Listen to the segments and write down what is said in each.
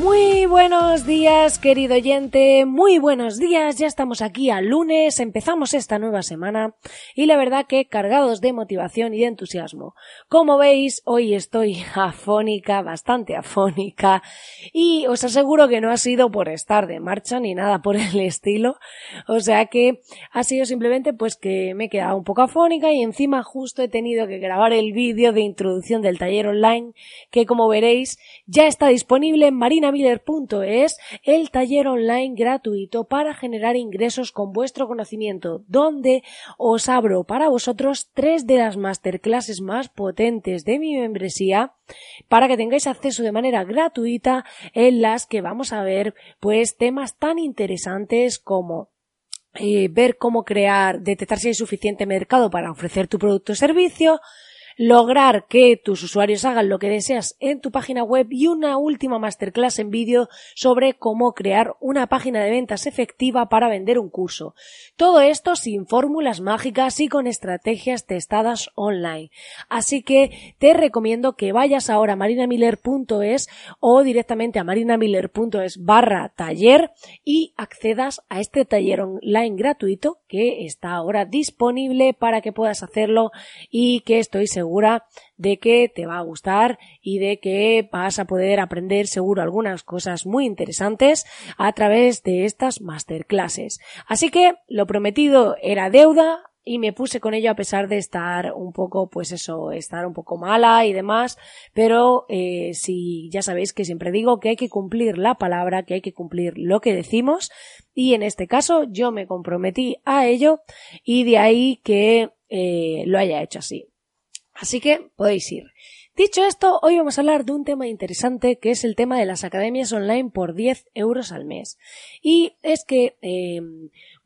Muy buenos días, querido oyente, muy buenos días, ya estamos aquí al lunes, empezamos esta nueva semana y la verdad que cargados de motivación y de entusiasmo. Como veis, hoy estoy afónica, bastante afónica y os aseguro que no ha sido por estar de marcha ni nada por el estilo, o sea que ha sido simplemente pues que me he quedado un poco afónica y encima justo he tenido que grabar el vídeo de introducción del taller online que como veréis ya está disponible en Marina es el taller online gratuito para generar ingresos con vuestro conocimiento, donde os abro para vosotros tres de las masterclasses más potentes de mi membresía para que tengáis acceso de manera gratuita en las que vamos a ver pues temas tan interesantes como eh, ver cómo crear, detectar si hay suficiente mercado para ofrecer tu producto o servicio, lograr que tus usuarios hagan lo que deseas en tu página web y una última masterclass en vídeo sobre cómo crear una página de ventas efectiva para vender un curso. Todo esto sin fórmulas mágicas y con estrategias testadas online. Así que te recomiendo que vayas ahora a marinamiller.es o directamente a marinamiller.es barra taller y accedas a este taller online gratuito que está ahora disponible para que puedas hacerlo y que estoy seguro de que te va a gustar y de que vas a poder aprender seguro algunas cosas muy interesantes a través de estas masterclasses. Así que lo prometido era deuda, y me puse con ello a pesar de estar un poco, pues eso, estar un poco mala y demás, pero eh, si ya sabéis que siempre digo que hay que cumplir la palabra, que hay que cumplir lo que decimos y en este caso yo me comprometí a ello y de ahí que eh, lo haya hecho así. Así que podéis ir. Dicho esto, hoy vamos a hablar de un tema interesante que es el tema de las academias online por 10 euros al mes. Y es que eh,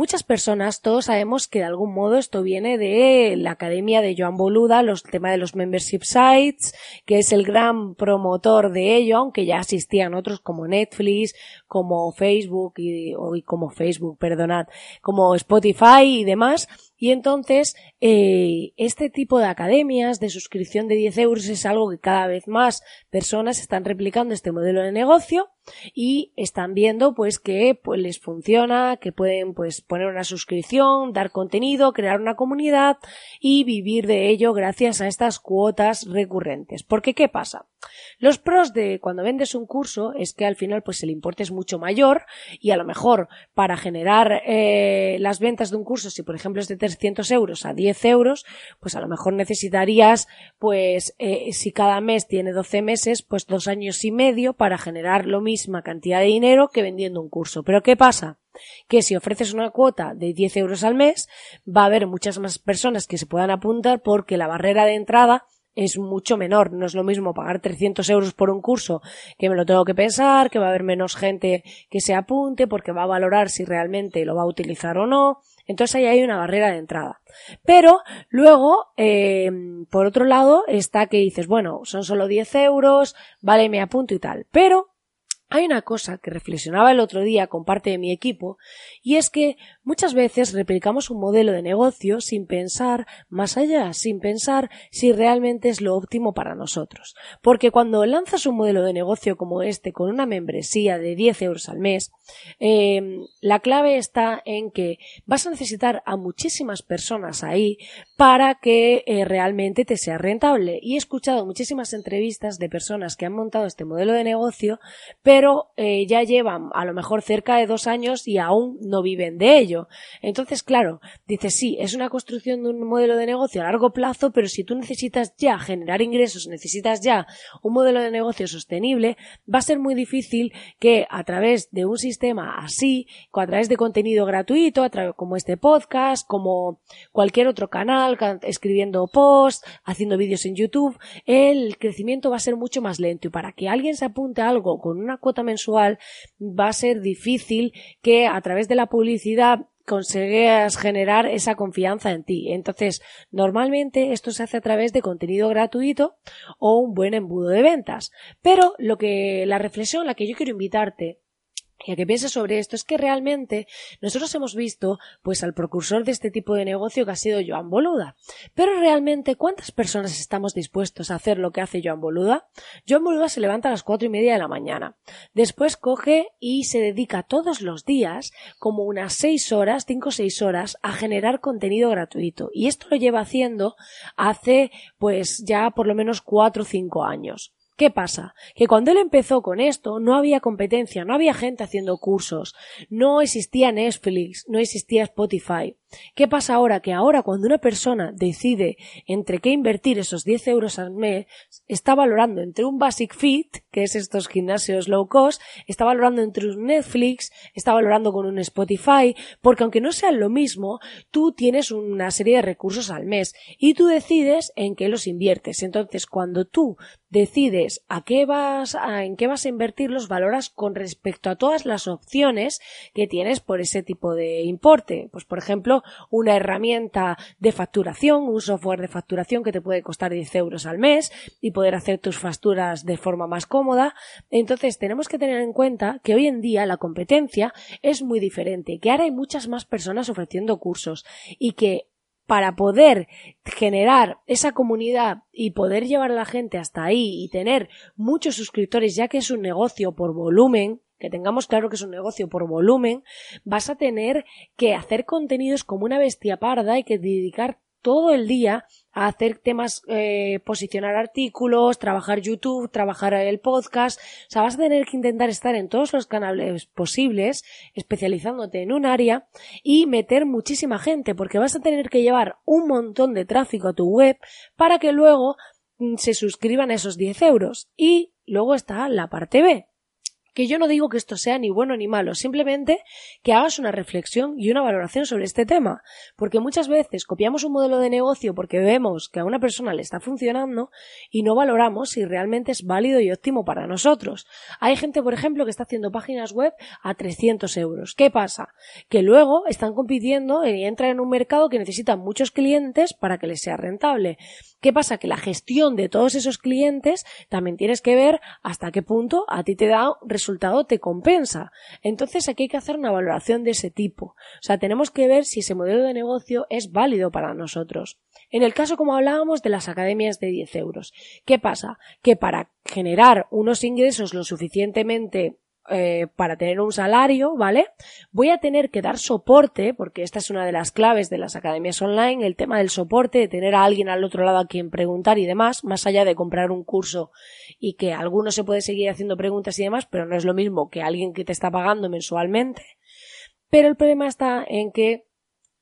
muchas personas, todos sabemos que de algún modo esto viene de la academia de Joan Boluda, los temas de los membership sites, que es el gran promotor de ello, aunque ya asistían otros como Netflix, como Facebook y, y como Facebook, perdonad, como Spotify y demás. Y entonces, eh, este tipo de academias de suscripción de 10 euros es algo que cada vez más personas están replicando este modelo de negocio y están viendo pues que pues les funciona, que pueden pues poner una suscripción, dar contenido, crear una comunidad y vivir de ello gracias a estas cuotas recurrentes. Porque ¿qué pasa? Los pros de cuando vendes un curso es que al final pues el importe es mucho mayor y a lo mejor para generar eh, las ventas de un curso, si por ejemplo es de 300 euros a 10 euros, pues a lo mejor necesitarías pues eh, si cada mes tiene 12 meses, pues dos años y medio para generar lo misma cantidad de dinero que vendiendo un curso. Pero ¿qué pasa? Que si ofreces una cuota de 10 euros al mes, va a haber muchas más personas que se puedan apuntar porque la barrera de entrada es mucho menor. No es lo mismo pagar 300 euros por un curso que me lo tengo que pensar, que va a haber menos gente que se apunte porque va a valorar si realmente lo va a utilizar o no. Entonces ahí hay una barrera de entrada. Pero luego, eh, por otro lado, está que dices, bueno, son solo 10 euros, vale, me apunto y tal. Pero hay una cosa que reflexionaba el otro día con parte de mi equipo y es que muchas veces replicamos un modelo de negocio sin pensar más allá, sin pensar si realmente es lo óptimo para nosotros. Porque cuando lanzas un modelo de negocio como este con una membresía de 10 euros al mes, em, la clave está en que vas a necesitar a muchísimas personas ahí para que eh, realmente te sea rentable. Y he escuchado muchísimas entrevistas de personas que han montado este modelo de negocio, pero eh, ya llevan a lo mejor cerca de dos años y aún no viven de ello. Entonces, claro, dices, sí, es una construcción de un modelo de negocio a largo plazo, pero si tú necesitas ya generar ingresos, necesitas ya un modelo de negocio sostenible, va a ser muy difícil que a través de un sistema así, a través de contenido gratuito, a través, como este podcast, como cualquier otro canal, escribiendo posts, haciendo vídeos en YouTube, el crecimiento va a ser mucho más lento y para que alguien se apunte a algo con una mensual va a ser difícil que a través de la publicidad consigas generar esa confianza en ti. Entonces, normalmente esto se hace a través de contenido gratuito o un buen embudo de ventas. Pero lo que, la reflexión a la que yo quiero invitarte y a que pienses sobre esto es que realmente nosotros hemos visto pues al precursor de este tipo de negocio que ha sido Joan Boluda. Pero realmente, ¿cuántas personas estamos dispuestos a hacer lo que hace Joan Boluda? Joan Boluda se levanta a las cuatro y media de la mañana. Después coge y se dedica todos los días, como unas seis horas, cinco o seis horas, a generar contenido gratuito. Y esto lo lleva haciendo hace pues ya por lo menos cuatro o cinco años. ¿Qué pasa? Que cuando él empezó con esto no había competencia, no había gente haciendo cursos, no existía Netflix, no existía Spotify. ¿Qué pasa ahora? Que ahora cuando una persona decide entre qué invertir esos 10 euros al mes, está valorando entre un Basic Fit, que es estos gimnasios low cost, está valorando entre un Netflix, está valorando con un Spotify, porque aunque no sean lo mismo, tú tienes una serie de recursos al mes y tú decides en qué los inviertes. Entonces, cuando tú decides a qué vas a, en qué vas a invertir los valoras con respecto a todas las opciones que tienes por ese tipo de importe. Pues por ejemplo, una herramienta de facturación, un software de facturación que te puede costar 10 euros al mes y poder hacer tus facturas de forma más cómoda. Entonces tenemos que tener en cuenta que hoy en día la competencia es muy diferente, que ahora hay muchas más personas ofreciendo cursos y que para poder generar esa comunidad y poder llevar a la gente hasta ahí y tener muchos suscriptores, ya que es un negocio por volumen, que tengamos claro que es un negocio por volumen, vas a tener que hacer contenidos como una bestia parda y que dedicar todo el día a hacer temas, eh, posicionar artículos, trabajar YouTube, trabajar el podcast. O sea, vas a tener que intentar estar en todos los canales posibles, especializándote en un área y meter muchísima gente, porque vas a tener que llevar un montón de tráfico a tu web para que luego mm, se suscriban esos 10 euros. Y luego está la parte B, que yo no digo que esto sea ni bueno ni malo, simplemente que hagas una reflexión y una valoración sobre este tema, porque muchas veces copiamos un modelo de negocio porque vemos que a una persona le está funcionando y no valoramos si realmente es válido y óptimo para nosotros. Hay gente, por ejemplo, que está haciendo páginas web a 300 euros. ¿Qué pasa? Que luego están compitiendo y entran en un mercado que necesita muchos clientes para que les sea rentable. ¿Qué pasa? Que la gestión de todos esos clientes también tienes que ver hasta qué punto a ti te da resultado, te compensa. Entonces aquí hay que hacer una valoración de ese tipo. O sea, tenemos que ver si ese modelo de negocio es válido para nosotros. En el caso, como hablábamos, de las academias de 10 euros. ¿Qué pasa? Que para generar unos ingresos lo suficientemente eh, para tener un salario, ¿vale? Voy a tener que dar soporte, porque esta es una de las claves de las academias online, el tema del soporte, de tener a alguien al otro lado a quien preguntar y demás, más allá de comprar un curso y que alguno se puede seguir haciendo preguntas y demás, pero no es lo mismo que alguien que te está pagando mensualmente. Pero el problema está en que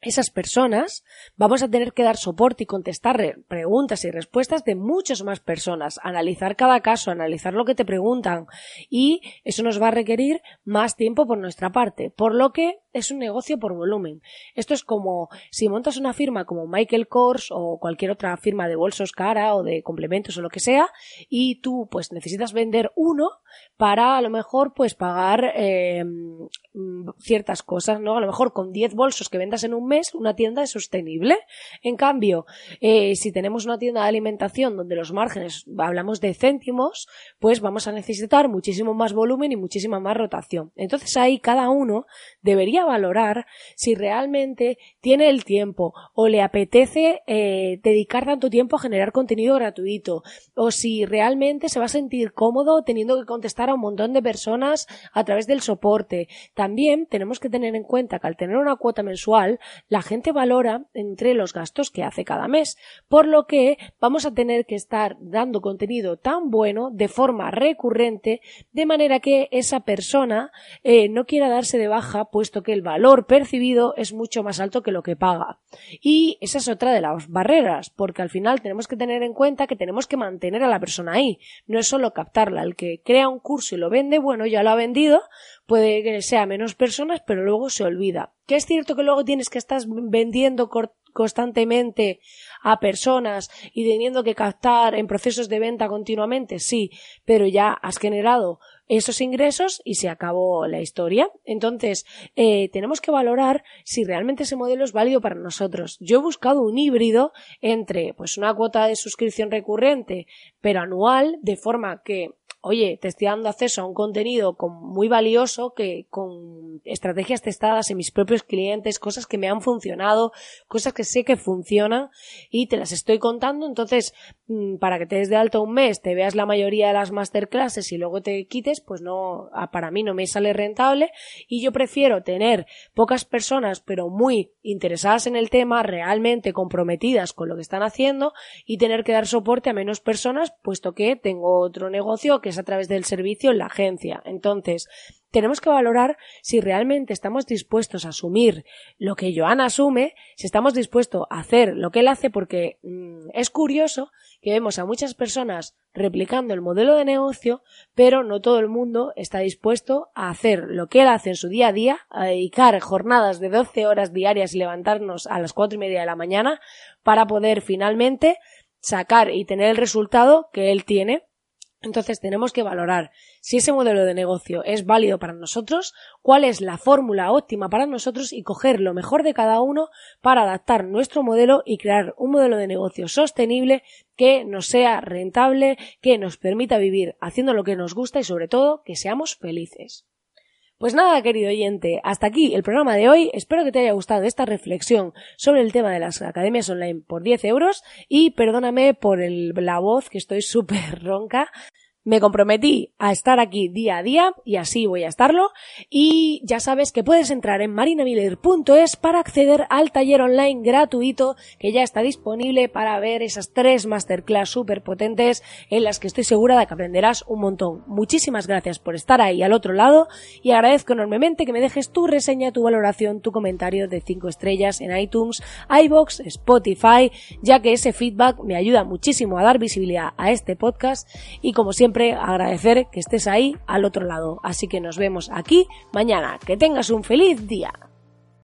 esas personas vamos a tener que dar soporte y contestar preguntas y respuestas de muchas más personas, analizar cada caso, analizar lo que te preguntan y eso nos va a requerir más tiempo por nuestra parte, por lo que es un negocio por volumen. Esto es como si montas una firma como Michael Kors o cualquier otra firma de bolsos cara o de complementos o lo que sea y tú pues necesitas vender uno para a lo mejor pues pagar eh, ciertas cosas, ¿no? A lo mejor con 10 bolsos que vendas en un mes una tienda es sostenible. En cambio, eh, si tenemos una tienda de alimentación donde los márgenes hablamos de céntimos, pues vamos a necesitar muchísimo más volumen y muchísima más rotación. Entonces ahí cada uno debería valorar si realmente tiene el tiempo o le apetece eh, dedicar tanto tiempo a generar contenido gratuito o si realmente se va a sentir cómodo teniendo que contestar a un montón de personas a través del soporte. También tenemos que tener en cuenta que al tener una cuota mensual, la gente valora entre los gastos que hace cada mes, por lo que vamos a tener que estar dando contenido tan bueno de forma recurrente, de manera que esa persona eh, no quiera darse de baja, puesto que el valor percibido es mucho más alto que lo que paga. Y esa es otra de las barreras, porque al final tenemos que tener en cuenta que tenemos que mantener a la persona ahí, no es solo captarla. El que crea un curso y lo vende, bueno, ya lo ha vendido, puede que sea menos personas, pero luego se olvida. Que es cierto que luego tienes que estar vendiendo constantemente a personas y teniendo que captar en procesos de venta continuamente, sí, pero ya has generado esos ingresos y se acabó la historia. Entonces, eh, tenemos que valorar si realmente ese modelo es válido para nosotros. Yo he buscado un híbrido entre pues una cuota de suscripción recurrente pero anual de forma que oye, te estoy dando acceso a un contenido muy valioso que con estrategias testadas en mis propios clientes, cosas que me han funcionado, cosas que sé que funcionan y te las estoy contando. Entonces, mm, para que te des de alto un mes, te veas la mayoría de las masterclasses y luego te quites, pues no, para mí no me sale rentable y yo prefiero tener pocas personas pero muy interesadas en el tema, realmente comprometidas con lo que están haciendo y tener que dar soporte a menos personas, puesto que tengo otro negocio que es a través del servicio en la agencia. Entonces, tenemos que valorar si realmente estamos dispuestos a asumir lo que Joan asume, si estamos dispuestos a hacer lo que él hace, porque mm, es curioso que vemos a muchas personas replicando el modelo de negocio, pero no todo el mundo está dispuesto a hacer lo que él hace en su día a día, a dedicar jornadas de 12 horas diarias y levantarnos a las cuatro y media de la mañana para poder finalmente sacar y tener el resultado que él tiene entonces tenemos que valorar si ese modelo de negocio es válido para nosotros, cuál es la fórmula óptima para nosotros y coger lo mejor de cada uno para adaptar nuestro modelo y crear un modelo de negocio sostenible que nos sea rentable, que nos permita vivir haciendo lo que nos gusta y sobre todo que seamos felices. Pues nada, querido oyente, hasta aquí el programa de hoy. Espero que te haya gustado esta reflexión sobre el tema de las academias online por 10 euros y perdóname por la voz que estoy súper ronca. Me comprometí a estar aquí día a día y así voy a estarlo. Y ya sabes que puedes entrar en marinamiller.es para acceder al taller online gratuito que ya está disponible para ver esas tres masterclass súper potentes en las que estoy segura de que aprenderás un montón. Muchísimas gracias por estar ahí al otro lado y agradezco enormemente que me dejes tu reseña, tu valoración, tu comentario de 5 estrellas en iTunes, iBox, Spotify, ya que ese feedback me ayuda muchísimo a dar visibilidad a este podcast y como agradecer que estés ahí al otro lado. Así que nos vemos aquí mañana. Que tengas un feliz día.